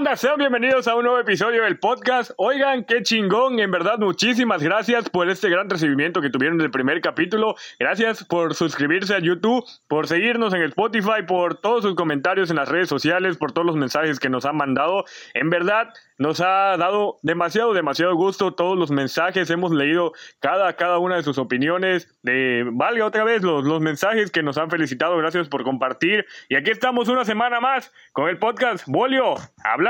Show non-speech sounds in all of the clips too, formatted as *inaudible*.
banda? Sean bienvenidos a un nuevo episodio del podcast. Oigan, qué chingón. En verdad, muchísimas gracias por este gran recibimiento que tuvieron del primer capítulo. Gracias por suscribirse a YouTube, por seguirnos en Spotify, por todos sus comentarios en las redes sociales, por todos los mensajes que nos han mandado. En verdad, nos ha dado demasiado, demasiado gusto todos los mensajes. Hemos leído cada, cada una de sus opiniones. De, valga otra vez los, los mensajes que nos han felicitado. Gracias por compartir. Y aquí estamos una semana más con el podcast Bolio.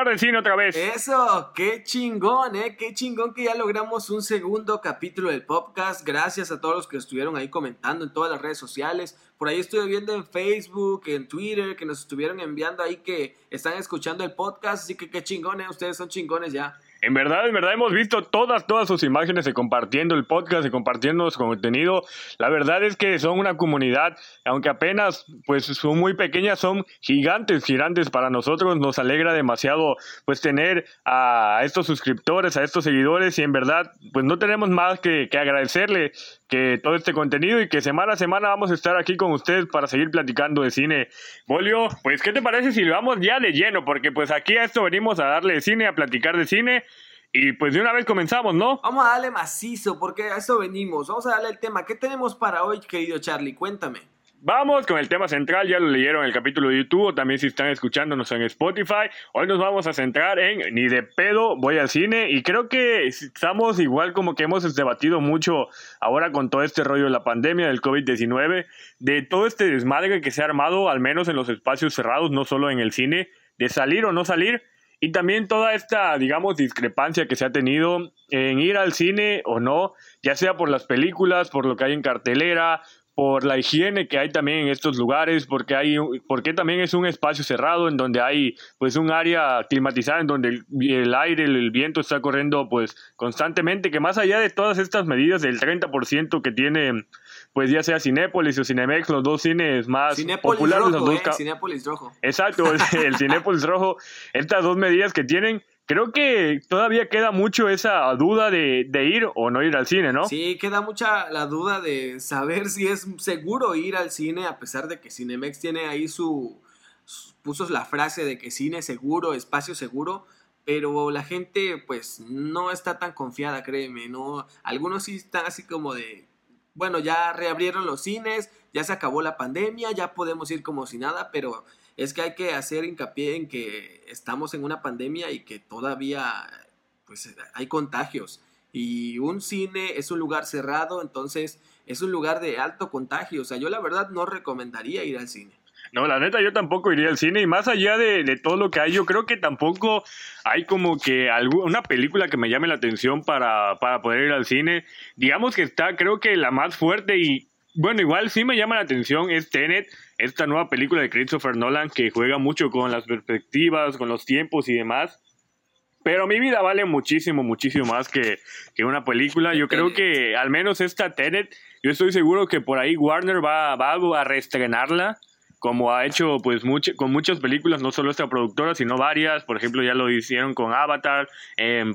Hablar de cine otra vez. Eso, qué chingón, ¿eh? Qué chingón que ya logramos un segundo capítulo del podcast. Gracias a todos los que estuvieron ahí comentando en todas las redes sociales. Por ahí estuve viendo en Facebook, en Twitter, que nos estuvieron enviando ahí que están escuchando el podcast. Así que qué chingón, ¿eh? Ustedes son chingones ya. En verdad, en verdad hemos visto todas, todas sus imágenes y compartiendo el podcast y compartiendo su contenido. La verdad es que son una comunidad, aunque apenas pues son muy pequeñas, son gigantes, gigantes para nosotros. Nos alegra demasiado pues tener a estos suscriptores, a estos seguidores y en verdad pues no tenemos más que, que agradecerle que todo este contenido y que semana a semana vamos a estar aquí con ustedes para seguir platicando de cine. Bolio, pues ¿qué te parece si lo vamos ya de lleno? Porque pues aquí a esto venimos a darle de cine, a platicar de cine. Y pues de una vez comenzamos, ¿no? Vamos a darle macizo, porque a eso venimos. Vamos a darle el tema. ¿Qué tenemos para hoy, querido Charlie? Cuéntame. Vamos con el tema central, ya lo leyeron en el capítulo de YouTube, también si están escuchándonos en Spotify. Hoy nos vamos a centrar en Ni de pedo voy al cine y creo que estamos igual como que hemos debatido mucho ahora con todo este rollo de la pandemia del COVID-19, de todo este desmadre que se ha armado, al menos en los espacios cerrados, no solo en el cine, de salir o no salir. Y también toda esta, digamos, discrepancia que se ha tenido en ir al cine o no, ya sea por las películas, por lo que hay en cartelera, por la higiene que hay también en estos lugares, porque hay porque también es un espacio cerrado en donde hay pues un área climatizada en donde el, aire, el, viento está corriendo pues constantemente, que más allá de todas estas medidas del 30% que tiene pues ya sea Cinépolis o Cinemex, los dos cines más populares, rojo, los dos eh, Cinépolis rojo. Exacto, *laughs* el Cinépolis rojo, estas dos medidas que tienen creo que todavía queda mucho esa duda de, ir o no ir al cine, ¿no? Sí, queda mucha la duda de saber si es seguro ir al cine, a pesar de que Cinemex tiene ahí su, puso la frase de que cine seguro, espacio seguro, pero la gente pues no está tan confiada, créeme, ¿no? Algunos sí están así como de, bueno, ya reabrieron los cines, ya se acabó la pandemia, ya podemos ir como si nada, pero es que hay que hacer hincapié en que estamos en una pandemia y que todavía pues, hay contagios. Y un cine es un lugar cerrado, entonces es un lugar de alto contagio. O sea, yo la verdad no recomendaría ir al cine. No, la neta, yo tampoco iría al cine. Y más allá de, de, todo lo que hay, yo creo que tampoco hay como que una película que me llame la atención para, para poder ir al cine. Digamos que está, creo que la más fuerte y, bueno, igual sí me llama la atención es Tenet, esta nueva película de Christopher Nolan que juega mucho con las perspectivas, con los tiempos y demás. Pero mi vida vale muchísimo, muchísimo más que, que una película. Yo creo que al menos esta Tenet, yo estoy seguro que por ahí Warner va, va a reestrenarla como ha hecho pues con muchas películas, no solo esta productora, sino varias, por ejemplo ya lo hicieron con Avatar,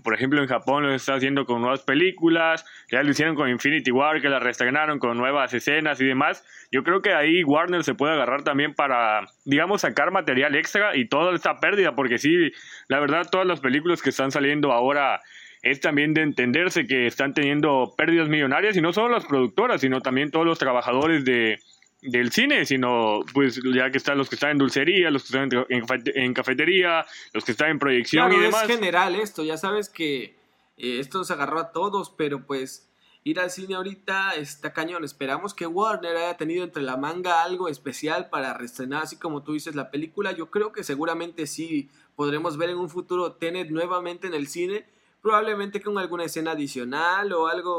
por ejemplo en Japón lo está haciendo con nuevas películas, ya lo hicieron con Infinity War, que la reestrenaron con nuevas escenas y demás, yo creo que ahí Warner se puede agarrar también para, digamos, sacar material extra y toda esta pérdida, porque sí, la verdad todas las películas que están saliendo ahora es también de entenderse que están teniendo pérdidas millonarias y no solo las productoras, sino también todos los trabajadores de del cine, sino pues ya que están los que están en dulcería, los que están en, cafetería, los que están en proyección y demás. es general esto, ya sabes que eh, esto se agarró a todos, pero pues ir al cine ahorita está cañón. Esperamos que Warner haya tenido entre la manga algo especial para reestrenar, así como tú dices, la película. Yo creo que seguramente sí podremos ver en un futuro Tenet nuevamente en el cine probablemente con alguna escena adicional o algo,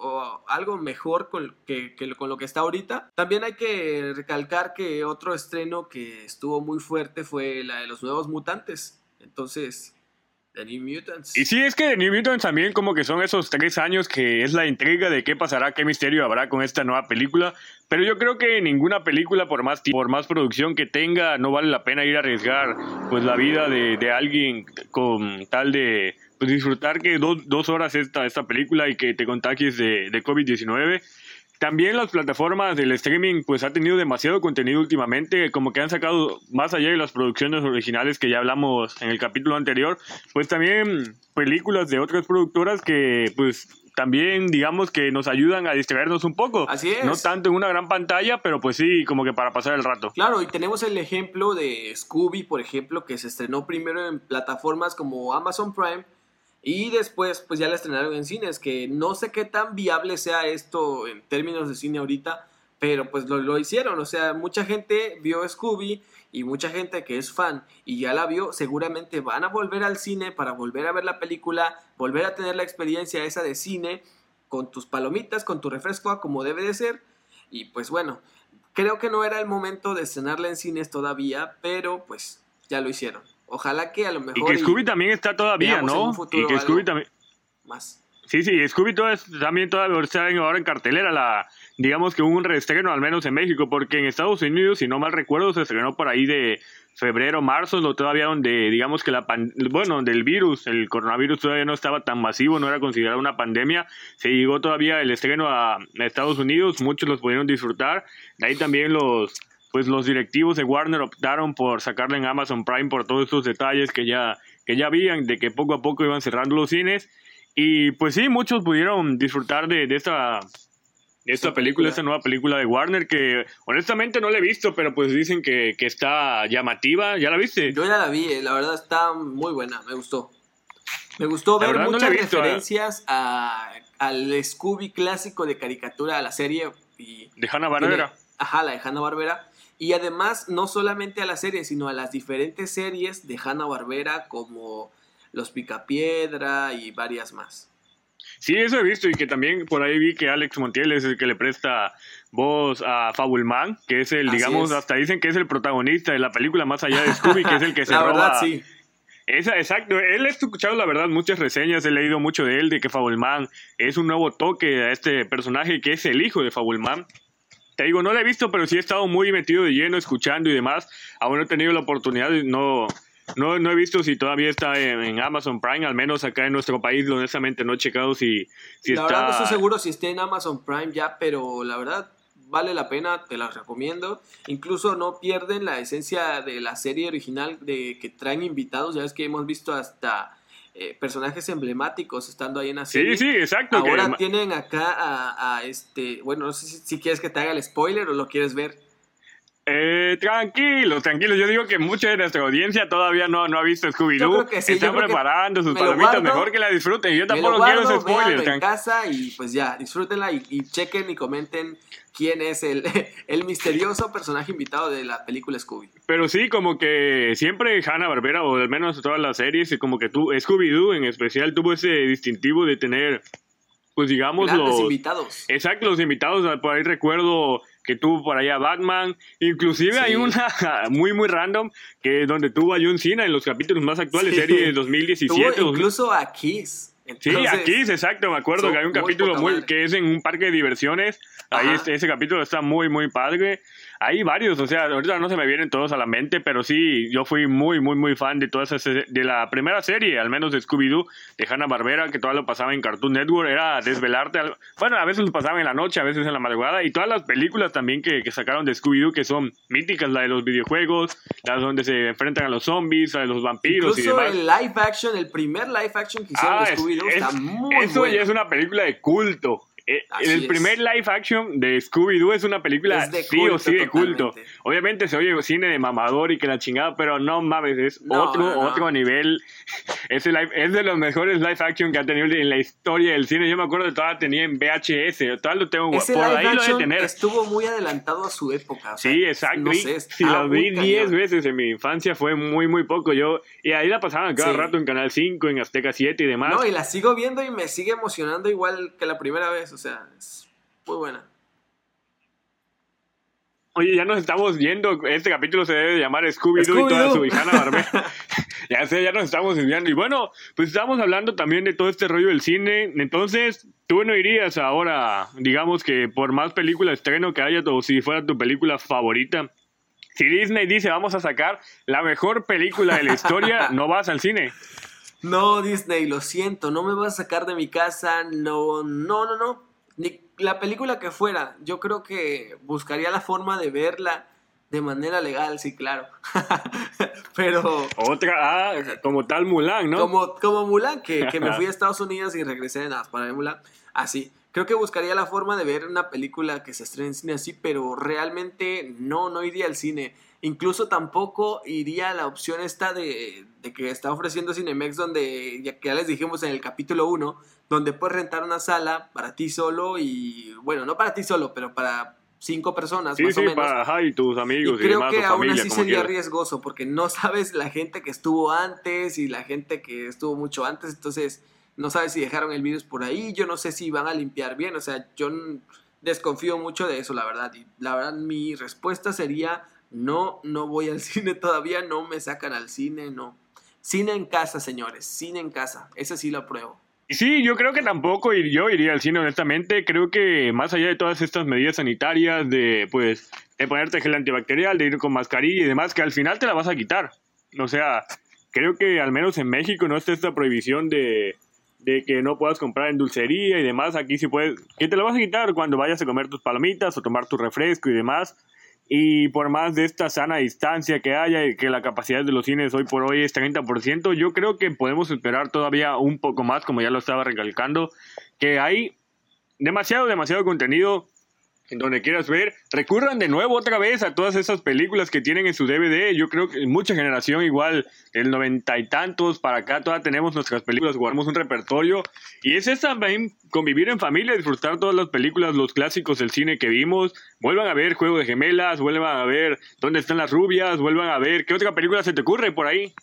o algo mejor con, que, con lo que está ahorita. También hay que recalcar que otro estreno que estuvo muy fuerte fue la de los nuevos mutantes. Entonces, The New Mutants. Y sí, es que The New Mutants también como que son esos tres años que es la intriga de qué pasará, qué misterio habrá con esta nueva película. Pero yo creo que ninguna película, por más, por más producción que tenga, no vale la pena ir a arriesgar pues la vida de, alguien con tal de disfrutar que dos, dos horas esta, esta película y que te contagies de, de COVID-19 también las plataformas del streaming pues ha tenido demasiado contenido últimamente, como que han sacado más allá de las producciones originales que ya hablamos en el capítulo anterior, pues también películas de otras productoras que pues también digamos que nos ayudan a distraernos un poco. Así es. No tanto en una gran pantalla, pero pues sí, como que para pasar el rato. Claro, y tenemos el ejemplo de Scooby, por ejemplo, que se estrenó primero en plataformas como Amazon Prime y después pues ya la estrenaron en cines, que no sé qué tan viable sea esto en términos de cine ahorita, pero pues lo, lo hicieron, o sea, mucha gente vio Scooby y mucha gente que es fan y ya la vio, seguramente van a volver al cine para volver a ver la película, volver a tener la experiencia esa de cine con tus palomitas, con tu refresco, como debe de ser. Y pues bueno, creo que no era el momento de estrenarla en cines todavía, pero pues ya lo hicieron. Ojalá que a lo mejor... Y que Scooby también está todavía, ¿no? Y que Scooby también... Más. Sí, sí, Scooby también todavía está ahora en cartelera la, digamos que hubo un reestreno, al menos en México, porque en Estados Unidos, si no mal recuerdo, se estrenó por ahí de febrero, marzo, lo todavía donde, digamos que la, bueno, donde el virus, el coronavirus todavía no estaba tan masivo, no era considerado una pandemia, se llegó todavía el estreno a, Estados Unidos, muchos los pudieron disfrutar, de ahí también los, pues los directivos de Warner optaron por sacarla en Amazon Prime por todos estos detalles que ya, que ya habían, de que poco a poco iban cerrando los cines, y pues sí, muchos pudieron disfrutar de, de esta esta película, esta nueva película de Warner que honestamente no la he visto, pero pues dicen que, está llamativa. ¿Ya la viste? Yo ya la vi, eh, la verdad está muy buena, me gustó. Me gustó ver muchas eh. referencias al Scooby clásico de caricatura, a la serie. Y de Hanna-Barbera. Ajá, la de Hanna-Barbera. Y además, no solamente a la serie, sino a las diferentes series de Hanna-Barbera como Los Picapiedra y varias más. Sí, eso he visto y que también por ahí vi que Alex Montiel es el que le presta voz a Fabulman, que es el, digamos, hasta dicen que es el protagonista de la película más allá de Scooby, que es el que *laughs* se la roba. Verdad, sí. Esa, exacto, él ha escuchado la verdad muchas reseñas, he leído mucho de él, de que Fabulman es un nuevo toque a este personaje que es el hijo de Fabulman. Te digo, no lo he visto, pero sí he estado muy metido de lleno, escuchando y demás. Aún no he tenido la oportunidad, no, no, no he visto si todavía está en, Amazon Prime, al menos acá en nuestro país, honestamente no he checado si, si la está... verdad no estoy seguro si está en Amazon Prime ya, pero la verdad vale la pena, te la recomiendo. Incluso no pierden la esencia de la serie original de que traen invitados, ya ves que hemos visto hasta... Eh, personajes emblemáticos estando ahí en la serie. Sí, sí, exacto. Ahora tienen acá a, a, este, bueno, no sé si, si, quieres que te haga el spoiler o lo quieres ver. Eh, tranquilo, tranquilo. Yo digo que mucha de nuestra audiencia todavía no, no ha visto Scooby-Doo. Están preparando sus palomitas, mejor que la disfruten. Yo tampoco quiero ese spoiler. en casa y pues ya, disfrútenla y, chequen y comenten quién es el, *laughs* el misterioso personaje invitado de la película Scooby. Pero sí, como que siempre Hanna Barbera, o al menos todas las series, como que tú, Scooby-Doo en especial, tuvo ese distintivo de tener, pues digamos, los invitados. Exacto, los invitados. Por ahí recuerdo que tuvo por allá Batman. Inclusive hay una *laughs* muy, muy random que donde tuvo a John Cena en los capítulos más actuales, serie de 2017. incluso a Kiss. sí, a Kiss, exacto. Me acuerdo que hay un capítulo muy, que es en un parque de diversiones. Ahí ese capítulo está muy, muy padre. Hay varios, o sea, ahorita no se me vienen todos a la mente, pero sí, yo fui muy, muy, muy fan de todas esas, de la primera serie, al menos de Scooby-Doo, de Hanna-Barbera, que todo lo pasaba en Cartoon Network, era desvelarte, bueno, a veces lo pasaba en la noche, a veces en la madrugada, y todas las películas también que, que sacaron de Scooby-Doo, que son míticas, la de los videojuegos, las donde se enfrentan a los zombies, a los vampiros Incluso y demás. el live action, el primer live action que hicieron de ah, Scooby-Doo, está muy Eso ya es una película de culto. Eh, el primer live action de Scooby-Doo es una película sí o sí de culto. Obviamente se oye cine de mamador y que la chingada, pero no mames, es otro, otro nivel. *laughs* Es, es de los mejores live action que ha tenido en la historia del cine. Yo me acuerdo de toda tenía en VHS, toda lo tengo Ese por ahí lo de tener. Estuvo muy adelantado a su época. sí, exacto. si lo vi 10 veces en mi infancia fue muy, muy poco. Yo, y ahí la pasaban cada rato en Canal 5, en Azteca 7 y demás. No, y la sigo viendo y me sigue emocionando igual que la primera vez. O sea, es muy buena. Oye, ya nos estamos yendo. Este capítulo se debe llamar Scooby-Doo y toda su hijana *laughs* Barbera. *laughs* ya sé, ya nos estamos desviando. Y bueno, pues estamos hablando también de todo este rollo del cine. Entonces, tú no irías ahora, digamos que por más película estreno que haya, o si fuera tu película favorita. Si Disney dice vamos a sacar la mejor película de la historia, *laughs* no vas al cine. No, Disney, lo siento, no me vas a sacar de mi casa, no, no, no, no. la película que fuera, yo creo que buscaría la forma de verla de manera legal, sí, claro. *laughs* Pero. Otra, ah, como tal Mulan, ¿no? Como, como Mulan, que, que me fui a *laughs* Estados Unidos y regresé de nada para ver Mulan. Así. Creo que buscaría la forma de ver una película que se estrene en cine así, pero realmente no, no iría al cine. Incluso tampoco iría a la opción esta de, de que está ofreciendo Cinemex, donde ya, que ya les dijimos en el capítulo 1, donde puedes rentar una sala para ti solo y, bueno, no para ti solo, pero para cinco personas sí, más sí, o menos. para ajá, y tus amigos Y y, creo demás, que aún familia, así sería quieras. riesgoso porque no *laughs* sabes la gente que estuvo antes y la gente que estuvo mucho antes, entonces no sabes si dejaron el virus por ahí, yo no sé si van a limpiar bien, o sea, yo desconfío mucho de eso, la verdad. Y la verdad mi respuesta sería no, no voy al *laughs* cine todavía, no me sacan al cine, no. Cine en casa, señores, cine en casa, ese sí lo apruebo. Sí, yo creo que tampoco ir- yo iría al cine, honestamente. Creo que más allá de todas estas medidas sanitarias, de pues de ponerte gel antibacterial, de ir con mascarilla y demás, que al final te la vas a quitar. O sea, creo que al menos en México no está esta prohibición de, de que no puedas comprar en dulcería y demás. Aquí sí puedes, que te la vas a quitar cuando vayas a comer tus palomitas o tomar tu refresco y demás. Y por más de esta sana distancia que haya y que la capacidad de los cines hoy por hoy es 30%, yo creo que podemos esperar todavía un poco más, como ya lo estaba recalcando, que hay demasiado, demasiado contenido en donde quieras ver. Recurran de nuevo otra vez a todas esas películas que tienen en su DVD. Yo creo que mucha generación igual, del noventa y tantos para acá, todavía tenemos nuestras películas, guardamos un repertorio. Y es esa también convivir en familia, disfrutar todas las películas, los clásicos del cine que vimos. Vuelvan a ver Juego de Gemelas, vuelvan a ver Dónde están las rubias, vuelvan a ver qué otra película se te ocurre por ahí.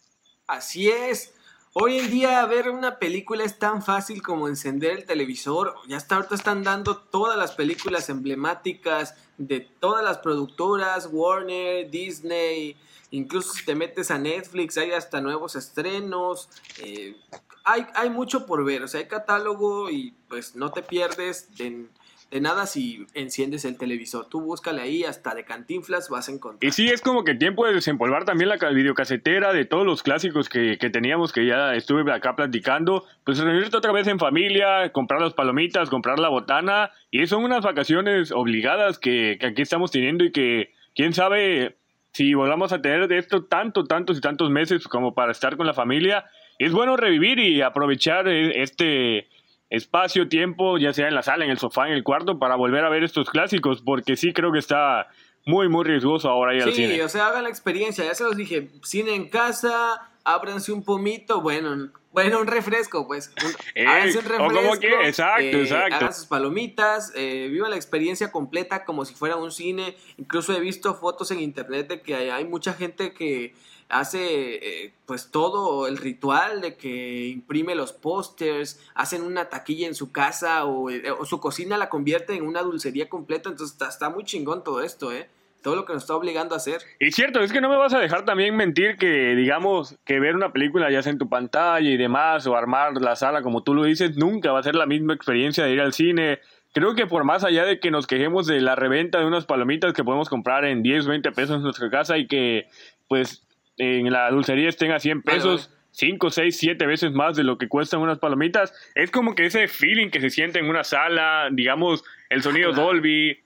Así es. Hoy en día ver una película es tan fácil como encender el televisor. Ya hasta ahorita están dando todas las películas emblemáticas de todas las productoras, Warner, Disney, incluso si te metes a Netflix hay hasta nuevos estrenos. eh, hay, hay mucho por ver, o sea, hay catálogo y pues no te pierdes de, de nada si enciendes el televisor. Tú búscale ahí, hasta de cantinflas vas a encontrar. Y sí, es como que tiempo de desempolvar también la ca- videocasetera de todos los clásicos que, que teníamos, que ya estuve acá platicando. Pues reunirte otra vez en familia, comprar las palomitas, comprar la botana. Y son unas vacaciones obligadas que, que aquí estamos teniendo y que quién sabe si volvamos a tener de esto tanto, tantos y tantos meses como para estar con la familia. Es bueno revivir y aprovechar eh, este espacio, tiempo, ya sea en la sala, en el sofá, en el cuarto, para volver a ver estos clásicos, porque sí creo que está muy, muy riesgoso ahora ir al Sí, cine. o sea, hagan la experiencia, ya se los dije, cine en casa, ábranse un pomito, bueno, bueno, un refresco, pues, un, *laughs* Eh, háganse un o como refresco, que- exacto, eh, exacto. hagan sus palomitas, eh, vivan la experiencia completa como si fuera un cine, incluso he visto fotos en internet de que hay, hay mucha gente que hace eh, pues todo el ritual de que imprime los pósters, hacen una taquilla en su casa o, eh, su cocina la convierte en una dulcería completa, entonces está, está muy chingón todo esto, ¿eh? Todo lo que nos está obligando a hacer. Y cierto, es que no me vas a dejar también mentir que, digamos, que ver una película ya sea en tu pantalla y demás, o armar la sala como tú lo dices, nunca va a ser la misma experiencia de ir al cine. Creo que por más allá de que nos quejemos de la reventa de unas palomitas que podemos comprar en 10, 20 pesos en nuestra casa y que, pues, en la dulcería estén a 100 Vale, pesos, 5, 6, 7 veces más de lo que cuestan unas palomitas, es como que ese feeling que se siente en una sala, digamos, el sonido. Dolby,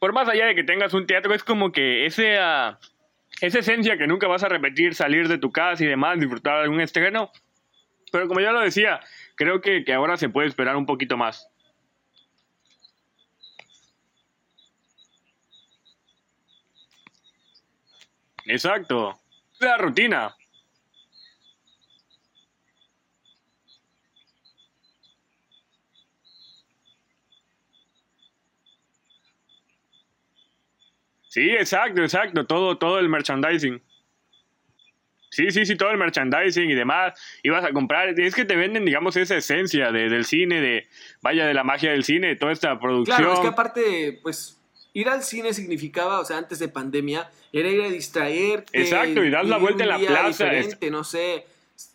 por más allá de que tengas un teatro, es como que ese, ah, esa esencia que nunca vas a repetir, salir de tu casa y demás, disfrutar de algún estreno. Pero como ya lo decía, creo que, que ahora se puede esperar un poquito más. Exacto. La rutina. Sí, exacto, exacto. Todo, todo el merchandising. Sí, sí, sí, todo el merchandising y demás. Ibas a comprar. Es que te venden, digamos, esa esencia de- del cine, de vaya de la magia del cine, de toda esta producción. Claro, es que aparte, pues, ir al cine significaba, o sea, antes de pandemia, era ir a distraerte. Exacto, y dar la vuelta en la plaza, Diferente, no sé,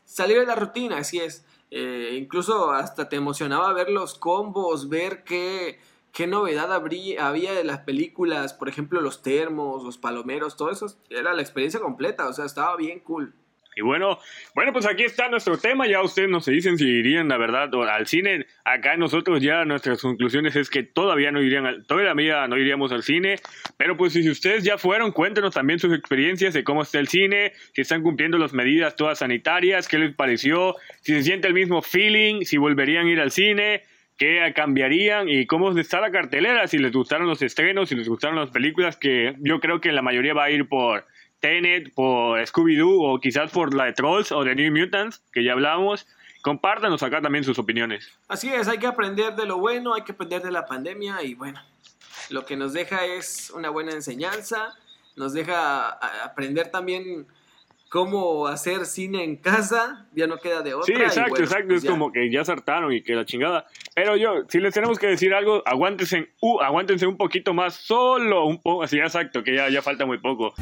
salir de la rutina, así es. Eh, incluso hasta te emocionaba ver los combos, ver qué, qué novedad habría, había de las películas, por ejemplo, los termos, los palomeros, todo eso era la experiencia completa, o sea, estaba bien cool. Y bueno, bueno, pues aquí está nuestro tema. Ya ustedes nos dicen si irían, la verdad, al cine. Acá nosotros ya nuestras conclusiones es que todavía no irían, todavía no iríamos al cine. Pero pues si ustedes ya fueron, cuéntenos también sus experiencias de cómo está el cine, si están cumpliendo las medidas todas sanitarias, qué les pareció, si se siente el mismo feeling, si volverían a ir al cine qué cambiarían y cómo está la cartelera, si les gustaron los estrenos, si les gustaron las películas, que yo creo que la mayoría va a ir por Tenet, por Scooby-Doo o quizás por la de Trolls o de New Mutants, que ya hablamos. Compártanos acá también sus opiniones. Así es, hay que aprender de lo bueno, hay que aprender de la pandemia y bueno, lo que nos deja es una buena enseñanza, nos deja aprender también cómo hacer cine en casa, ya no queda de otra. Sí, exacto, exacto, pues es como que ya saltaron y que la chingada. Pero yo, si les tenemos que decir algo, aguántense, uh, aguántense un poquito más, solo un poco, así exacto, que ya, ya falta muy poco.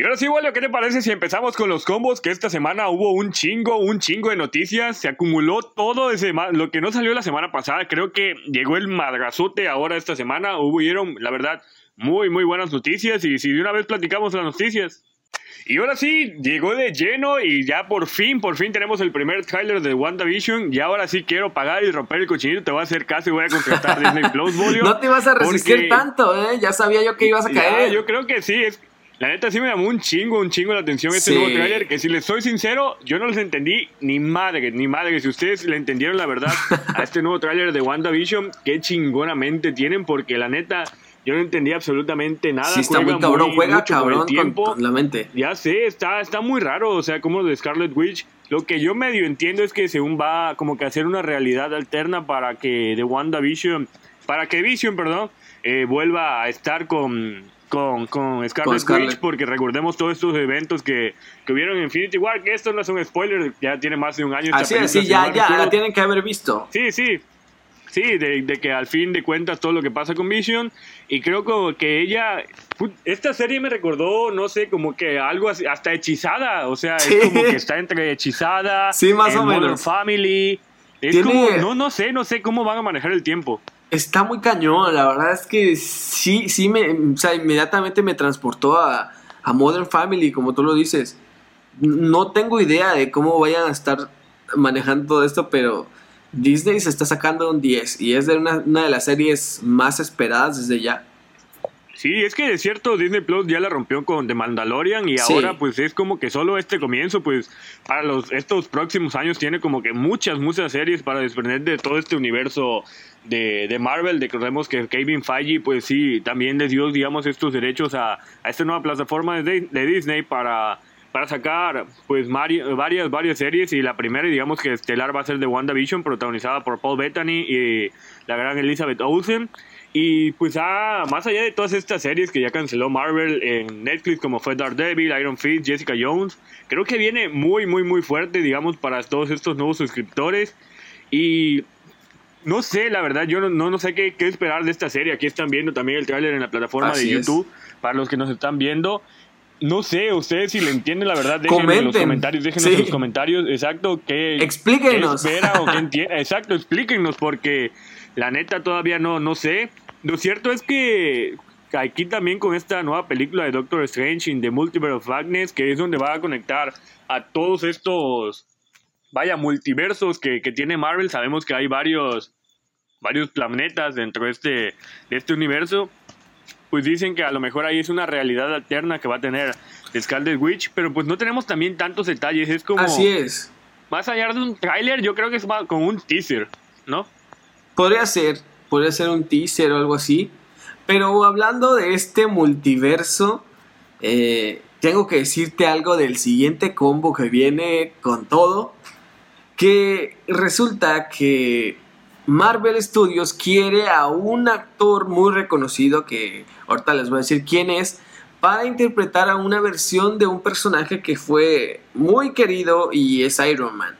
Y ahora sí, bueno, ¿qué te parece si empezamos con los combos? Que esta semana hubo un chingo, un chingo de noticias. Se acumuló todo ese lo que no salió la semana pasada. Creo que llegó el madrazote ahora esta semana. Hubieron, la verdad, muy, muy buenas noticias. Y si de una vez platicamos las noticias. Y ahora sí, llegó de lleno y ya por fin, por fin tenemos el primer trailer de WandaVision. Y ahora sí quiero pagar y romper el cochinito. Te voy a hacer caso y voy a contratar Disney Plus, Bolio. *laughs* No te vas a resistir tanto, ¿eh? Ya sabía yo que ibas a caer. yo creo que sí. Es, la neta sí me llamó un chingo, un chingo la atención este nuevo trailer, que si les soy sincero, yo no les entendí ni madre, ni madre. Si ustedes le entendieron la verdad a este nuevo trailer de WandaVision, qué chingonamente tienen, porque la neta, yo no entendí absolutamente nada. Sí, está muy cabrón, juega cabrón tiempo. la mente. Ya sé, está, está muy raro, o sea, como de Scarlet Witch. Lo que yo medio entiendo es que según va como que hacer una realidad alterna para que de WandaVision, para que Vision, perdón, eh, vuelva a estar con con, con Scarlet, Witch, porque recordemos todos estos eventos que, que hubieron en Infinity War, que esto no es un spoiler, ya tiene más de un año. Así es, sí, ya, ya, la tienen que haber visto. Sí, sí. Sí, de, de, que al fin de cuentas todo lo que pasa con Vision. Y creo que, que ella. Esta serie me recordó, no sé, como que algo así, hasta hechizada. O sea, es como que está entre hechizada. Sí, más o menos. Family. Es como, no, no sé, no sé cómo van a manejar el tiempo. Está muy cañón, la verdad es que sí, sí me, o sea, inmediatamente me transportó a, a Modern Family, como tú lo dices. No tengo idea de cómo vayan a estar manejando todo esto, pero Disney se está sacando un 10 y es de una, una de las series más esperadas desde ya. Sí, es que de cierto Disney Plus ya la rompió con The Mandalorian y ahora pues es como que solo este comienzo, pues para los estos próximos años tiene como que muchas, muchas series para desprender de todo este universo de, de Marvel. Recordemos que Kevin Feige pues sí, también les dio digamos estos derechos a, a esta nueva plataforma de, de Disney para para sacar pues varias varias series y la primera digamos que estelar va a ser de WandaVision protagonizada por Paul Bettany y la gran Elizabeth Olsen y pues ah, más allá de todas estas series que ya canceló Marvel en Netflix, como fue Daredevil, Iron Fist, Jessica Jones, creo que viene muy, muy, muy fuerte, digamos, para todos estos nuevos suscriptores. Y no sé, la verdad, yo no, no, sé qué, qué, esperar de esta serie. Aquí están viendo también el tráiler en la plataforma de YouTube, para los que nos están viendo. No sé, ustedes si le entienden la verdad, déjenme en los comentarios, déjenos en los comentarios, exacto, qué, explíquenos. espera o qué entiende. Exacto, explíquenos, porque la neta todavía no, no sé. Lo cierto es que aquí también con esta nueva película de Doctor Strange in the Multiverse of Madness, que es donde va a conectar a todos estos, vaya, multiversos que, tiene Marvel. Sabemos que hay varios, varios planetas dentro de este, de este universo. Pues dicen que a lo mejor ahí es una realidad alterna que va a tener Scarlet Witch, pero pues no tenemos también tantos detalles. Es como. Así es. Más allá de un tráiler, yo creo que es como un teaser, ¿no? Podría ser, podría ser un teaser o algo así. Pero hablando de este multiverso, eh, tengo que decirte algo del siguiente combo que viene con todo. Que resulta que Marvel Studios quiere a un actor muy reconocido, que ahorita les voy a decir quién es, para interpretar a una versión de un personaje que fue muy querido y es Iron Man.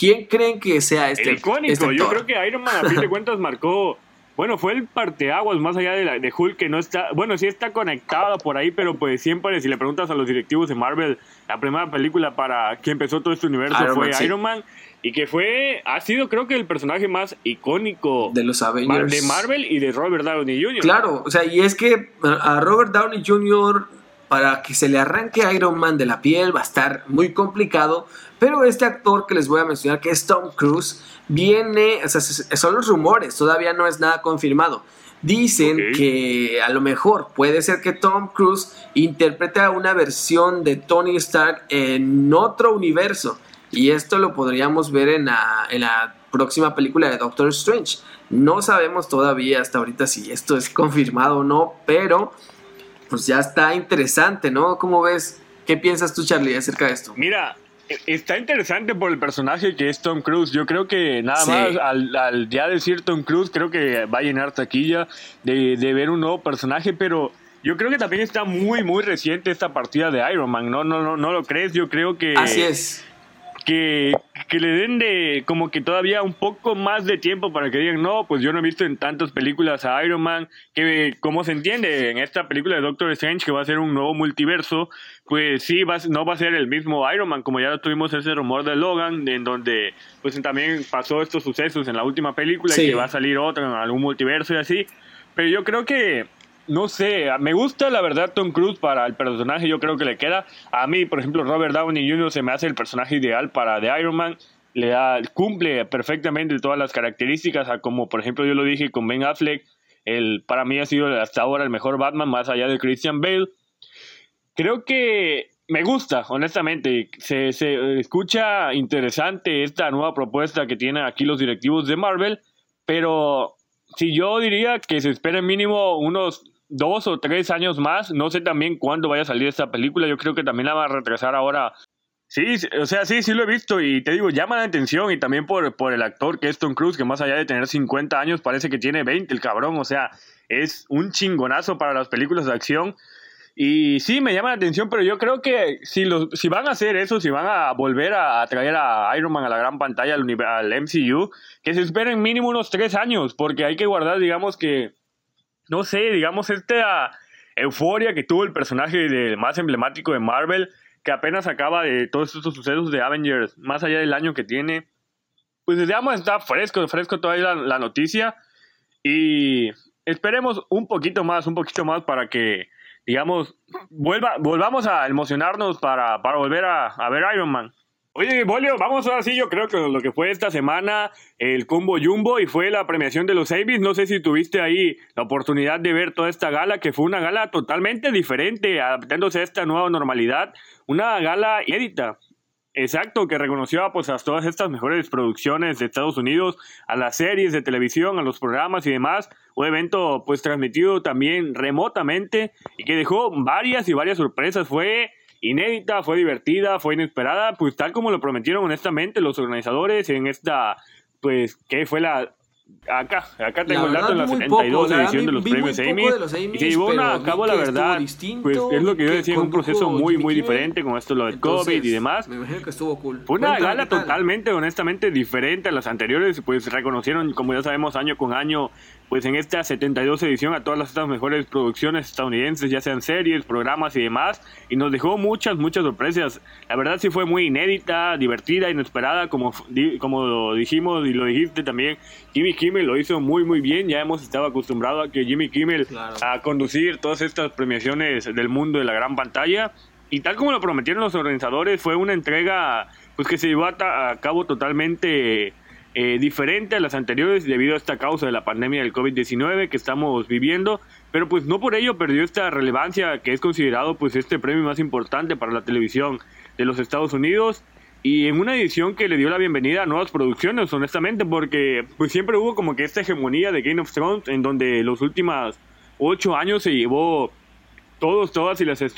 ¿Quién creen que sea este? El icónico. Este Yo creo que Iron Man, a fin de *laughs* cuentas, marcó. Bueno, fue el parteaguas más allá de, la, de Hulk, que no está. Bueno, sí está conectado por ahí, pero pues siempre, si le preguntas a los directivos de Marvel, la primera película para que empezó todo este universo fue Iron Man y que fue ha sido creo que el personaje más icónico de los Avengers de Marvel y de Robert Downey Jr. Claro, o sea, y es que a Robert Downey Jr. para que se le arranque Iron Man de la piel va a estar muy complicado, pero este actor que les voy a mencionar que es Tom Cruise viene, o sea, son los rumores, todavía no es nada confirmado. Dicen que a lo mejor puede ser que Tom Cruise interprete una versión de Tony Stark en otro universo. Y esto lo podríamos ver en la, en la próxima película de Doctor Strange. No sabemos todavía hasta ahorita si esto es confirmado o no, pero pues ya está interesante, ¿no? ¿Cómo ves? ¿Qué piensas tú, Charlie, acerca de esto? Mira, está interesante por el personaje que es Tom Cruise. Yo creo que nada más al, al, ya decir Tom Cruise, creo que va a llenar taquilla de, de ver un nuevo personaje, pero yo creo que también está muy, muy reciente esta partida de Iron Man. No, no, no, no lo crees. Yo creo que. Así es que, que, le den de como que todavía un poco más de tiempo para que digan, no, pues yo no he visto en tantas películas a Iron Man, que como se entiende en esta película de Doctor Strange, que va a ser un nuevo multiverso, pues sí, va, no va a ser el mismo Iron Man, como ya tuvimos ese rumor de Logan, en donde pues también pasó estos sucesos en la última película y que va a salir otro en algún multiverso y así, pero yo creo que no sé, me gusta la verdad Tom Cruise para el personaje, yo creo que le queda. A mí, por ejemplo, Robert Downey Jr. se me hace el personaje ideal para The Iron Man. Le da, cumple perfectamente todas las características, como por ejemplo yo lo dije con Ben Affleck, el, para mí ha sido hasta ahora el mejor Batman, más allá de Christian Bale. Creo que me gusta, honestamente. Se, se escucha interesante esta nueva propuesta que tienen aquí los directivos de Marvel, pero si yo diría que se esperen mínimo unos dos o tres años más. No sé también cuándo vaya a salir esta película. Yo creo que también la va a retrasar ahora. Sí, o sea, sí, sí lo he visto y te digo, llama la atención y también por, por el actor que es Tom Cruise, que más allá de tener 50 años parece que tiene 20 el cabrón, o sea, es un chingonazo para las películas de acción. Y sí, me llama la atención, pero yo creo que si, los, si van a hacer eso, si van a volver a, traer a Iron Man a la gran pantalla, al, al MCU, que se esperen mínimo unos tres años, porque hay que guardar, digamos que no sé, digamos, esta euforia que tuvo el personaje de, más emblemático de Marvel, que apenas acaba de todos estos sucesos de Avengers, más allá del año que tiene, pues digamos, está fresco, fresco todavía la, noticia. Y esperemos un poquito más, un poquito más para que, digamos, vuelva, volvamos a emocionarnos para, para volver a, a ver Iron Man. Oye, Bolio, vamos ahora sí, yo creo que lo que fue esta semana el combo Jumbo y fue la premiación de los Avis. No sé si tuviste ahí la oportunidad de ver toda esta gala, que fue una gala totalmente diferente, adaptándose a esta nueva normalidad. Una gala inédita. Exacto, que reconoció pues, a todas estas mejores producciones de Estados Unidos, a las series de televisión, a los programas y demás. Un evento pues transmitido también remotamente y que dejó varias y varias sorpresas. Fue inédita, fue divertida, fue inesperada, pues tal como lo prometieron honestamente los organizadores en esta, pues, que fue la acá, acá tengo el dato en la 72 edición de los premios Emmy. Y se llevó a cabo, la verdad, pues es lo que yo decía, un proceso muy, muy diferente con esto lo del COVID y demás. Me imagino que estuvo cool. Fue una gala totalmente, honestamente, diferente a las anteriores, pues reconocieron, como ya sabemos, año con año pues en esta 72 edición a todas las estas mejores producciones estadounidenses, ya sean series, programas y demás, y nos dejó muchas, muchas sorpresas. La verdad sí fue muy inédita, divertida, inesperada, como, como lo dijimos y lo dijiste también, Jimmy Kimmel lo hizo muy, muy bien, ya hemos estado acostumbrados a que Jimmy Kimmel a conducir todas estas premiaciones del mundo de la gran pantalla, y tal como lo prometieron los organizadores, fue una entrega pues que se llevó a cabo totalmente eh, diferente a las anteriores debido a esta causa de la pandemia del COVID-19 que estamos viviendo, pero pues no por ello perdió esta relevancia que es considerado pues este premio más importante para la televisión de los Estados Unidos. Y en una edición que le dio la bienvenida a nuevas producciones, honestamente, porque pues siempre hubo como que esta hegemonía de Game of Thrones en donde los últimos ocho años se llevó todos, todas y las, eh,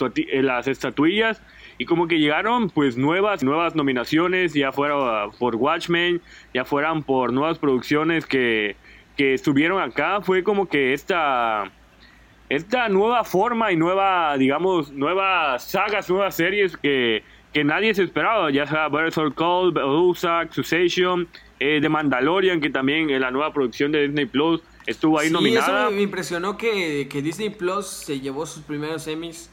las estatuillas y como que llegaron pues nuevas, nuevas nominaciones, ya fuera por Watchmen, ya fueran por nuevas producciones que, que estuvieron acá, fue como que esta, esta nueva forma y nueva, digamos, nuevas sagas, nuevas series que, que nadie se esperaba, ya sea Better Cold, Ozark, Succession, eh, The Mandalorian, que también en la nueva producción de Disney Plus estuvo ahí sí, nominada. Eso me, impresionó que, que Disney Plus se llevó sus primeros Emmys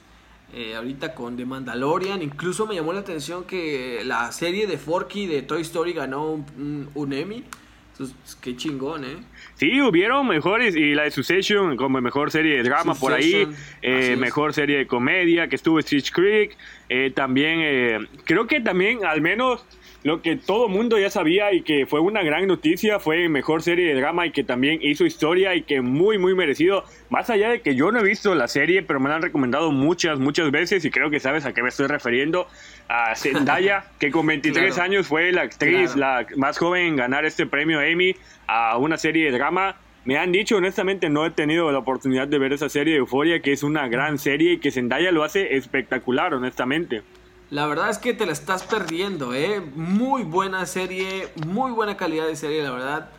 eh, ahorita con The Mandalorian. Incluso me llamó la atención que la serie de Forky de Toy Story ganó un, Emmy. Entonces, qué chingón, ¿eh? Sí, hubieron mejores, y la de Succession como mejor serie de drama por ahí, eh, mejor serie de comedia, que estuvo Stitch Creek, eh, también, eh, creo que también al menos lo que todo mundo ya sabía y que fue una gran noticia fue mejor serie de drama y que también hizo historia y que muy muy merecido. Más allá de que yo no he visto la serie pero me la han recomendado muchas muchas veces y creo que sabes a qué me estoy refiriendo. A Zendaya *laughs* que con 23 años fue la actriz la más joven en ganar este premio Emmy a una serie de drama. Me han dicho, honestamente, no he tenido la oportunidad de ver esa serie de Euforia, que es una gran serie y que Zendaya lo hace espectacular, honestamente. La verdad es que te la estás perdiendo, ¿eh? Muy buena serie, muy buena calidad de serie, la verdad.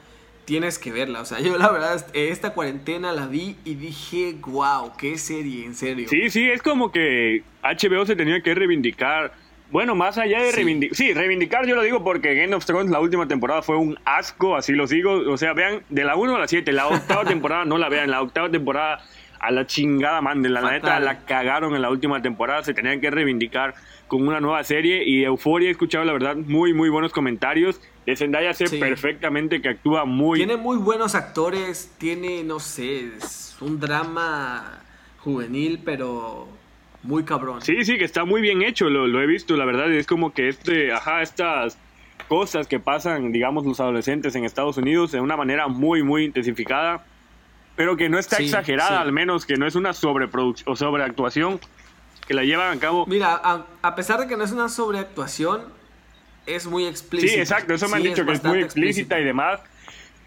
Tienes que verla. O sea, yo la verdad, esta cuarentena la vi y dije, wow, qué serie, en serio. Sí, sí, es como que HBO se tenía que reivindicar. Bueno, más allá de reivindicar. Sí, reivindicar yo lo digo porque Game of Thrones la última temporada fue un asco, así lo digo. O sea, vean, de la 1 a la 7, la octava *laughs* temporada no la vean, la octava temporada a la chingada, man. De la neta la cagaron en la última temporada, se tenían que reivindicar con una nueva serie y Euforia he escuchado la verdad muy muy buenos comentarios. De Zendaya sé perfectamente que actúa muy Tiene muy buenos actores, tiene no sé, es un drama juvenil pero muy cabrón. Sí, sí, que está muy bien hecho, lo, lo he visto, la verdad, es como que este, ajá, estas cosas que pasan, digamos, los adolescentes en Estados Unidos de una manera muy, muy intensificada, pero que no está exagerada, al menos que no es una sobreproducción o sobreactuación, que la llevan a cabo. Mira, a, pesar de que no es una sobreactuación, es muy explícita. Sí, exacto, eso me han dicho que es muy explícita, y demás.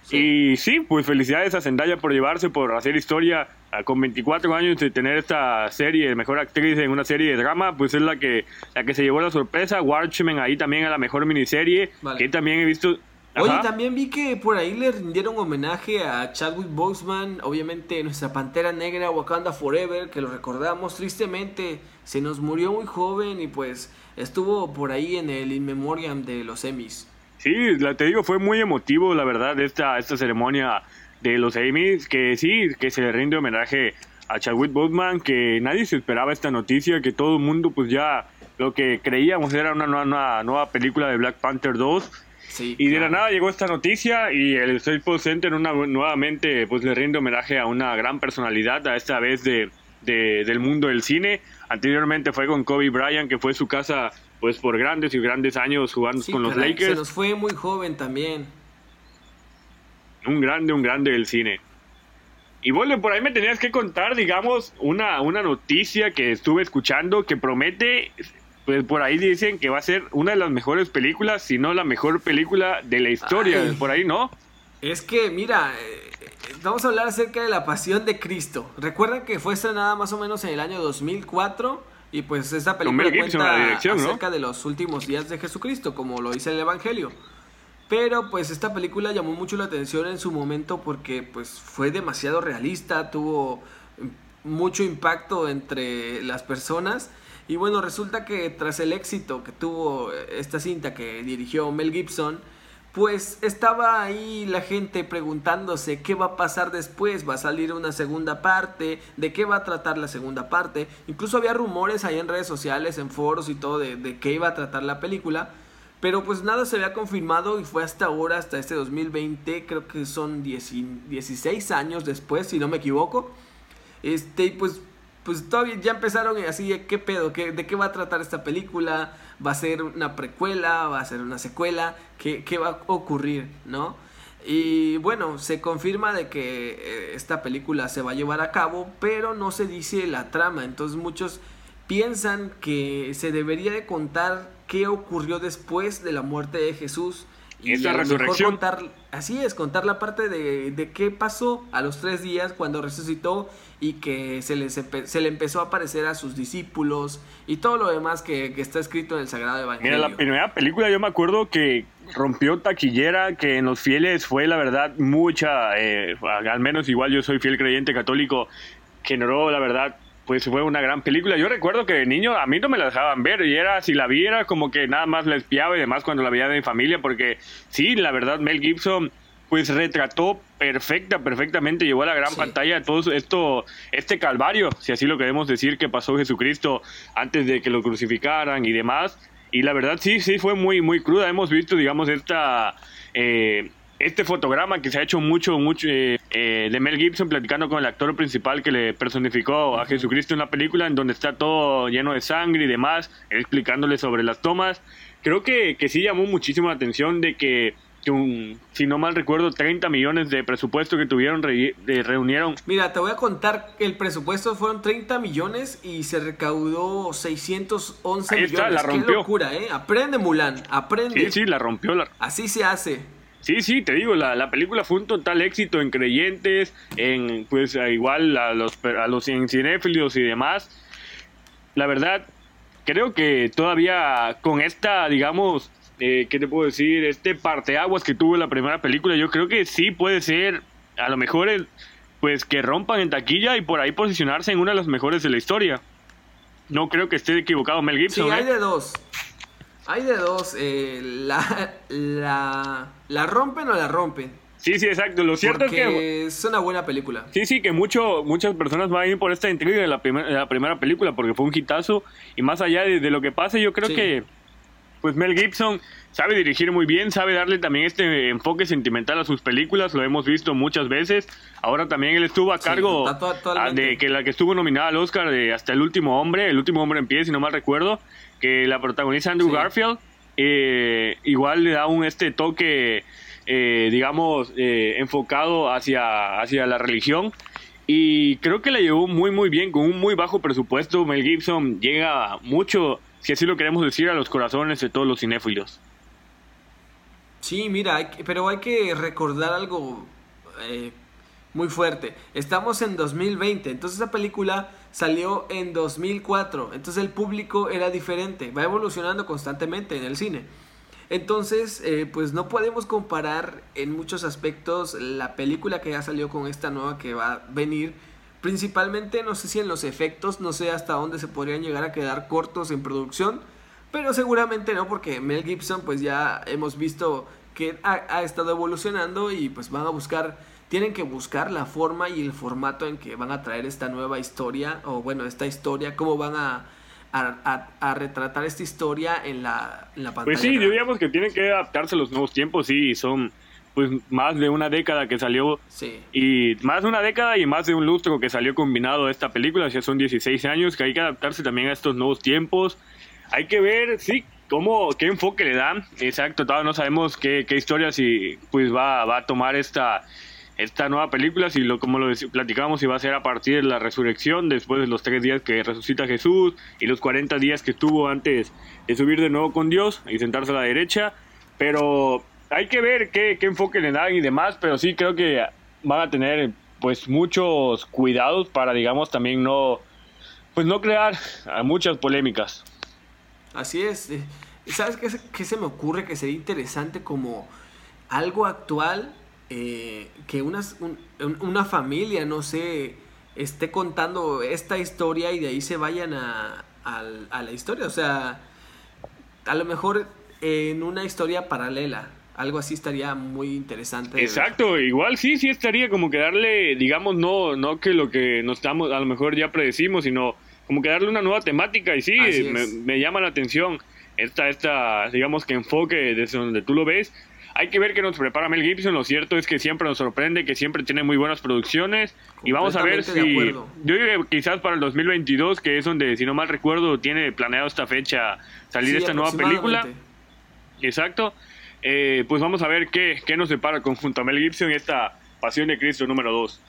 Y sí, pues felicidades a Zendaya por llevarse, por hacer historia con 24 años y tener esta serie, mejor actriz en una serie de drama, pues es la que la que se llevó la sorpresa. Watchmen ahí también a la mejor miniserie, que también he visto Oye, también vi que por ahí le rindieron homenaje a Chadwick Boseman, obviamente nuestra Pantera Negra, Wakanda Forever, que lo recordamos tristemente, se nos murió muy joven y pues estuvo por ahí en el In Memoriam de los Emmys. Sí, te digo, fue muy emotivo, la verdad, esta, esta ceremonia de los Emmys, que sí, que se le rinde homenaje a Chadwick Boseman, que nadie se esperaba esta noticia, que todo el mundo pues ya lo que creíamos era una nueva, una nueva película de Black Panther 2 y de la nada llegó esta noticia y el Staples Center una, nuevamente pues le rinde homenaje a una gran personalidad, a esta vez de, del mundo del cine. Anteriormente fue con Kobe Bryant, que fue su casa pues por grandes y grandes años jugando con los Lakers. Se nos fue muy joven también. Un grande, un grande del cine. Y bueno, por ahí me tenías que contar, digamos, una, una noticia que estuve escuchando que promete pues por ahí dicen que va a ser una de las mejores películas, si no la mejor película de la historia, por ahí, ¿no? Es que, mira, eh, vamos a hablar acerca de la pasión de Cristo. Recuerden que fue estrenada más o menos en el año 2004 y pues esta película cuenta acerca de los últimos días de Jesucristo, como lo dice el Evangelio. Pero pues esta película llamó mucho la atención en su momento porque pues fue demasiado realista, tuvo mucho impacto entre las personas y bueno, resulta que tras el éxito que tuvo esta cinta que dirigió Mel Gibson, pues estaba ahí la gente preguntándose qué va a pasar después, va a salir una segunda parte, de qué va a tratar la segunda parte. Incluso había rumores ahí en redes sociales, en foros y todo de, de qué iba a tratar la película. Pero pues nada se había confirmado y fue hasta ahora, hasta este 2020, creo que son 16 años después, si no me equivoco. Este, pues pues todavía ya empezaron así, ¿qué pedo? ¿De qué va a tratar esta película? ¿Va a ser una precuela? ¿Va a ser una secuela? ¿Qué, qué va a ocurrir? ¿No? Y bueno, se confirma de que eh, esta película se va a llevar a cabo, pero no se dice la trama. Entonces muchos piensan que se debería de contar qué ocurrió después de la muerte de Jesús. Y la resurrección. Contar, así es, contar la parte de, de qué pasó a los tres días cuando resucitó y que se, les se le empezó a aparecer a sus discípulos y todo lo demás que, está escrito en el Sagrado Evangelio. Mira, la primera película yo me acuerdo que rompió taquillera, que en los fieles fue la verdad mucha, eh, al menos igual yo soy fiel creyente católico, generó la verdad pues fue una gran película. Yo recuerdo que de niño a mí no me la dejaban ver y era, si la viera, como que nada más la espiaba y demás cuando la veía de mi familia, porque sí, la verdad, Mel Gibson pues retrató perfecta, perfectamente, llevó a la gran pantalla todo esto, este calvario, si así lo queremos decir, que pasó Jesucristo antes de que lo crucificaran y demás. Y la verdad sí, sí, fue muy, muy cruda. Hemos visto, digamos, esta... Eh, este fotograma que se ha hecho mucho, mucho eh, eh, de Mel Gibson platicando con el actor principal que le personificó a Jesucristo en la película, en donde está todo lleno de sangre y demás, explicándole sobre las tomas. Creo que, que sí llamó muchísimo la atención de que un, si no mal recuerdo, 30 millones de presupuesto que tuvieron, reunieron. Mira, te voy a contar que el presupuesto fueron 30 millones y se recaudó 611 Ahí está, millones. La rompió. Qué locura, ¿eh? Aprende, Mulan, aprende. Sí, sí, la rompió. La... Así se hace. Sí, sí, te digo, la, la, película fue un total éxito en creyentes, en pues igual a los, a los cinéfilos y demás. La verdad, creo que todavía con esta, digamos, eh, ¿qué te puedo decir? Este parteaguas que tuvo la primera película, yo creo que sí puede ser, a lo mejor, pues que rompan en taquilla y por ahí posicionarse en una de las mejores de la historia. No creo que esté equivocado Mel Gibson. Sí, hay ¿eh? de dos. Hay de dos. Eh, la, la, la rompen o la rompen. Sí, sí, exacto. Lo cierto es que. Es una buena película. Sí, sí, que mucho, muchas personas van a ir por esta intriga de la, la primera película porque fue un hitazo. Y más allá de, lo que pase, yo creo que. Pues Mel Gibson sabe dirigir muy bien, sabe darle también este enfoque sentimental a sus películas, lo hemos visto muchas veces. Ahora también él estuvo a cargo de que la que estuvo nominada al Oscar de Hasta el último hombre, el último hombre en pie, si no mal recuerdo que la protagoniza Andrew Garfield. Eh, igual le da un este toque, eh, digamos, eh, enfocado hacia, hacia la religión. Y creo que la llevó muy, muy bien, con un muy bajo presupuesto. Mel Gibson llega mucho, si así lo queremos decir, a los corazones de todos los cinéfilos. Sí, mira, pero hay que recordar algo muy fuerte. Estamos en 2020, entonces esa película salió en 2004, entonces el público era diferente, va evolucionando constantemente en el cine. Entonces, eh, pues no podemos comparar en muchos aspectos la película que ya salió con esta nueva que va a venir. Principalmente, no sé si en los efectos, no sé hasta dónde se podrían llegar a quedar cortos en producción, pero seguramente no, porque Mel Gibson, pues ya hemos visto que ha, ha estado evolucionando y pues van a buscar tienen que buscar la forma y el formato en que van a traer esta nueva historia, o bueno, esta historia, cómo van a, a, retratar esta historia en la, en la pantalla. Pues sí, diríamos que tienen que adaptarse a los nuevos tiempos, sí, son pues más de una década que salió sí. y más de una década y más de un lustro que salió combinado esta película, ya son 16 años que hay que adaptarse también a estos nuevos tiempos. Hay que ver, sí, cómo, qué enfoque le dan. Exacto, todavía no sabemos qué, qué historia si pues va, va a tomar esta esta nueva película, si lo, como lo platicamos, iba a ser a partir de la resurrección, después de los tres días que resucita Jesús y los 40 días que estuvo antes de subir de nuevo con Dios y sentarse a la derecha. Pero hay que ver qué, qué enfoque le dan y demás, pero sí creo que van a tener pues muchos cuidados para, digamos, también no, pues no crear muchas polémicas. Así es. Eh, ¿Sabes qué, qué se me ocurre que sería interesante como algo actual eh, que una, una familia, no sé, esté contando esta historia y de ahí se vayan a, la historia. O sea, a lo mejor en una historia paralela. Algo así estaría muy interesante. Exacto, igual sí, sí estaría como que darle, digamos, no, no que lo que nos estamos, a lo mejor ya predecimos, sino como que darle una nueva temática y sí, me, me, llama la atención esta, esta, digamos que enfoque desde donde tú lo ves, hay que ver qué nos prepara Mel Gibson. Lo cierto es que siempre nos sorprende, que siempre tiene muy buenas producciones. Y vamos a ver si. Yo que quizás para el 2022, que es donde, si no mal recuerdo, tiene planeado esta fecha salir esta nueva película. Exacto. Eh, pues vamos a ver qué, qué nos depara conjunto a Mel Gibson esta Pasión de Cristo número 2.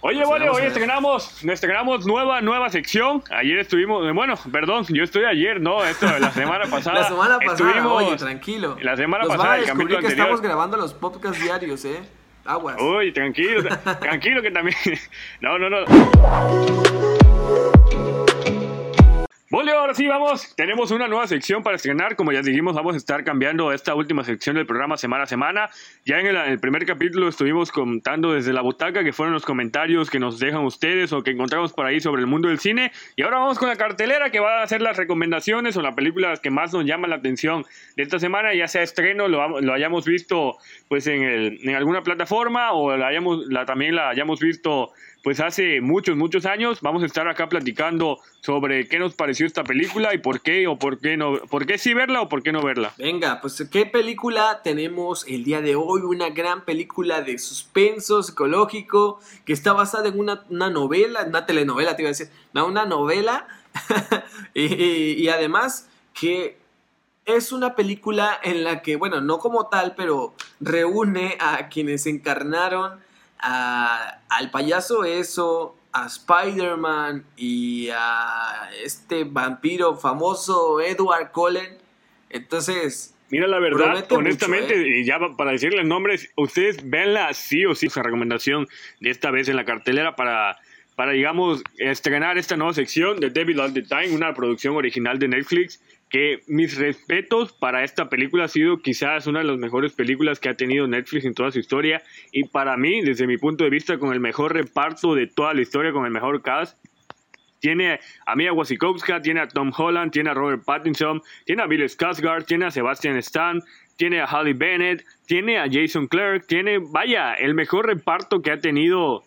Oye, vale, hoy estrenamos, estrenamos nueva, nueva sección. Ayer estuvimos, bueno, perdón, yo estoy ayer, no, esto la *laughs* semana pasada. la semana pasada, oye, tranquilo. La semana pasada, el capítulo que estamos grabando los podcasts diarios, eh. Aguas. Uy, tranquilo, tranquilo que también. *laughs* No, no, no. Julio, ahora sí vamos. Tenemos una nueva sección para estrenar. Como ya dijimos, vamos a estar cambiando esta última sección del programa semana a semana. Ya en el, primer capítulo estuvimos contando desde la butaca, que fueron los comentarios que nos dejan ustedes o que encontramos por ahí sobre el mundo del cine. Y ahora vamos con la cartelera que va a hacer las recomendaciones o las películas que más nos llaman la atención de esta semana, ya sea estreno, lo, lo hayamos visto pues en, el, en alguna plataforma o la hayamos, la, también la hayamos visto pues hace muchos, muchos años. Vamos a estar acá platicando sobre qué nos pareció esta película y por qué o por qué no, por qué sí verla o por qué no verla. Venga, pues qué película tenemos el día de hoy, una gran película de suspenso psicológico que está basada en una, novela, una telenovela, te iba a decir, no, una novela *laughs* y además que es una película en la que, bueno, no como tal, pero reúne a quienes encarnaron al payaso eso, a Spider-Man y a este vampiro famoso Edward Cullen. Entonces... Mira, la verdad, honestamente, ¿eh? y ya para decirles nombres, ustedes venla sí o sí, esa recomendación de esta vez en la cartelera para, para digamos, estrenar esta nueva sección de Devil All the Time, una producción original de Netflix que mis respetos para esta película ha sido quizás una de las mejores películas que ha tenido Netflix en toda su historia y para mí, desde mi punto de vista, con el mejor reparto de toda la historia, con el mejor cast. Tiene a Mia Wasikowska, tiene a Tom Holland, tiene a Robert Pattinson, tiene a Bill Skarsgård, tiene a Sebastian Stan, tiene a Halle Bennett, tiene a Jason Clarke, tiene, vaya, el mejor reparto que ha tenido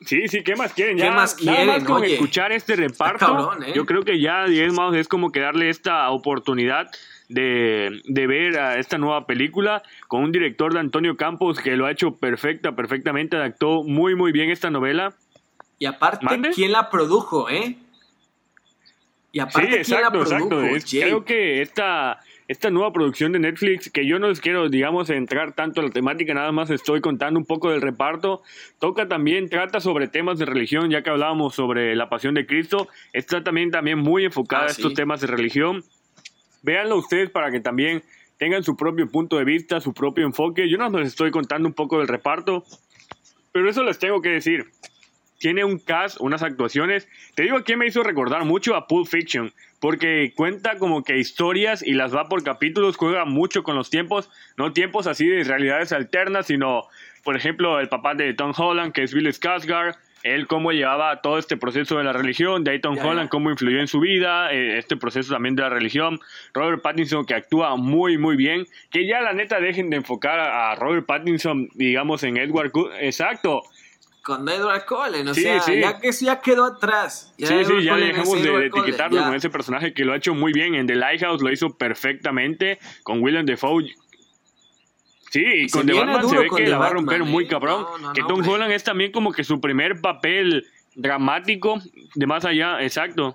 Sí, sí, ¿qué más quieren? Ya, más quieren? Nada más con escuchar este reparto, ¿eh? yo creo que ya digamos es como que darle esta oportunidad de, de, ver a esta nueva película con un director de Antonio Campos que lo ha hecho perfecta, perfectamente, adaptó muy, muy bien esta novela. Y aparte, ¿quién la produjo, eh? Y aparte, ¿quién la produjo? creo que esta esta nueva producción de Netflix, que yo no les quiero, digamos, entrar tanto a la temática, nada más estoy contando un poco del reparto, toca también, trata sobre temas de religión, ya que hablábamos sobre la pasión de Cristo, está también, también muy enfocada a ah, estos temas de religión. Véanlo ustedes para que también tengan su propio punto de vista, su propio enfoque. Yo no les estoy contando un poco del reparto, pero eso les tengo que decir. Tiene un cast, unas actuaciones. Te digo, aquí me hizo recordar mucho a Pulp Fiction porque cuenta como que historias y las va por capítulos, juega mucho con los tiempos, no tiempos así de realidades alternas, sino, por ejemplo, el papá de Tom Holland, que es Bill Skarsgård, él cómo llevaba todo este proceso de la religión, de Tom Holland, cómo influyó en su vida, eh, este proceso también de la religión, Robert Pattinson que actúa muy muy bien, que ya la neta dejen de enfocar a, Robert Pattinson, digamos, en Edward, exacto, con Edward Cullen, o sea, ya que ya quedó atrás. sí, sí, ya dejamos de, etiquetarlo con ese personaje que lo ha hecho muy bien. En The Lighthouse lo hizo perfectamente. Con William Defoe Sí, y con The Batman se ve que la va a romper muy ¿eh? cabrón. que Tom Holland es también como que su primer papel dramático de más allá, exacto.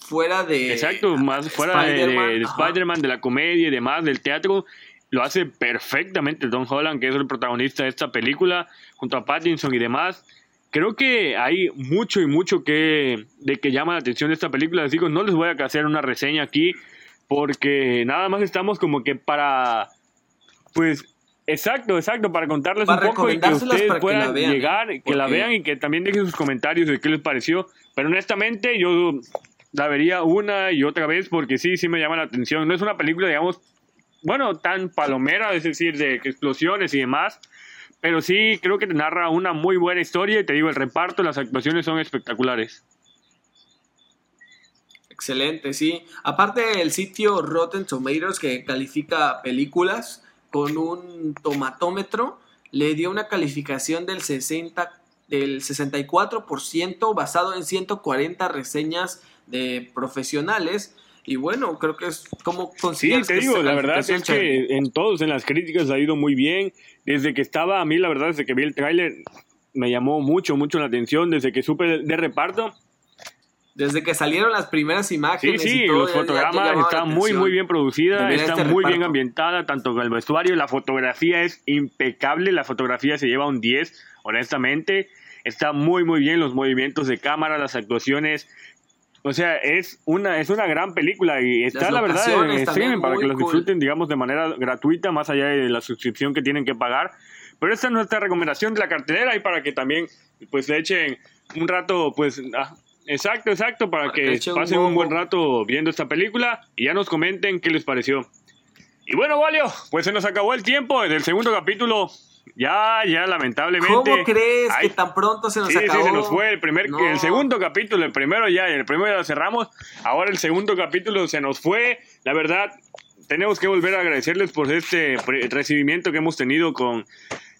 Fuera de. Exacto, más fuera de, de Spider-Man, de la comedia y demás, del teatro lo hace perfectamente Tom Holland, que es el protagonista de esta película, junto a Pattinson y demás. Creo que hay mucho y mucho que de que llama la atención de esta película. Les digo, no les voy a hacer una reseña aquí porque nada más estamos como que para pues exacto, exacto, para contarles un poco y que ustedes puedan llegar, que la vean y que también dejen sus comentarios de qué les pareció. Pero honestamente yo la vería una y otra vez porque sí, sí me llama la atención. No es una película, digamos, bueno, tan palomera, es decir, de explosiones y demás, pero sí creo que te narra una muy buena historia y te digo, el reparto, las actuaciones son espectaculares. Excelente, sí. Aparte el sitio Rotten Tomatoes que califica películas con un tomatómetro, le dio una calificación del 60 del 64% basado en 140 reseñas de profesionales y bueno, creo que es como Sí, te digo, la verdad es que en todos, en las críticas ha ido muy bien. Desde que estaba, a mí la verdad, desde que vi el tráiler, me llamó mucho, mucho la atención. Desde que supe de reparto, desde que salieron las primeras imágenes. Sí, sí, los fotogramas están muy, muy bien producidas, está este muy bien ambientada, tanto con el vestuario, la fotografía es impecable, la fotografía se lleva un 10, honestamente. Está muy, muy bien los movimientos de cámara, las actuaciones, o sea, es una, es una gran película y está la verdad en streaming para que los disfruten, digamos, de manera gratuita, más allá de la suscripción que tienen que pagar. Pero esta es nuestra recomendación de la cartelera y para que también, pues, le echen un rato, pues, Exacto, exacto, para, que, pasen un, buen rato viendo esta película y ya nos comenten qué les pareció. Y bueno, Valio, pues se nos acabó el tiempo del segundo capítulo. Ya, ya, lamentablemente. ¿Cómo crees que tan pronto se nos acabó? Sí, se nos fue el primer, el segundo capítulo, el primero ya, el primero ya lo cerramos. Ahora el segundo capítulo se nos fue. La verdad, tenemos que volver a agradecerles por este recibimiento que hemos tenido con,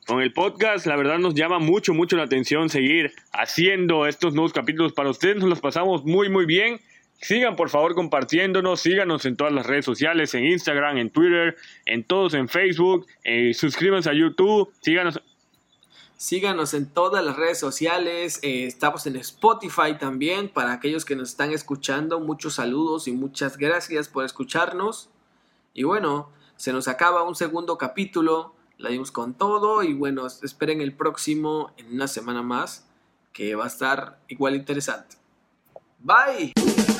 con el podcast. La verdad nos llama mucho, mucho la atención seguir haciendo estos nuevos capítulos para ustedes. Nos los pasamos muy, muy bien. Sigan por favor compartiéndonos, síganos en todas las redes sociales, en Instagram, en Twitter, en todos, en Facebook, eh, suscríbanse a YouTube, síganos. Síganos en todas las redes sociales, eh, estamos en Spotify también, para aquellos que nos están escuchando, muchos saludos y muchas gracias por escucharnos. Y bueno, se nos acaba un segundo capítulo, la dimos con todo y bueno, esperen el próximo en una semana más, que va a estar igual interesante. Bye.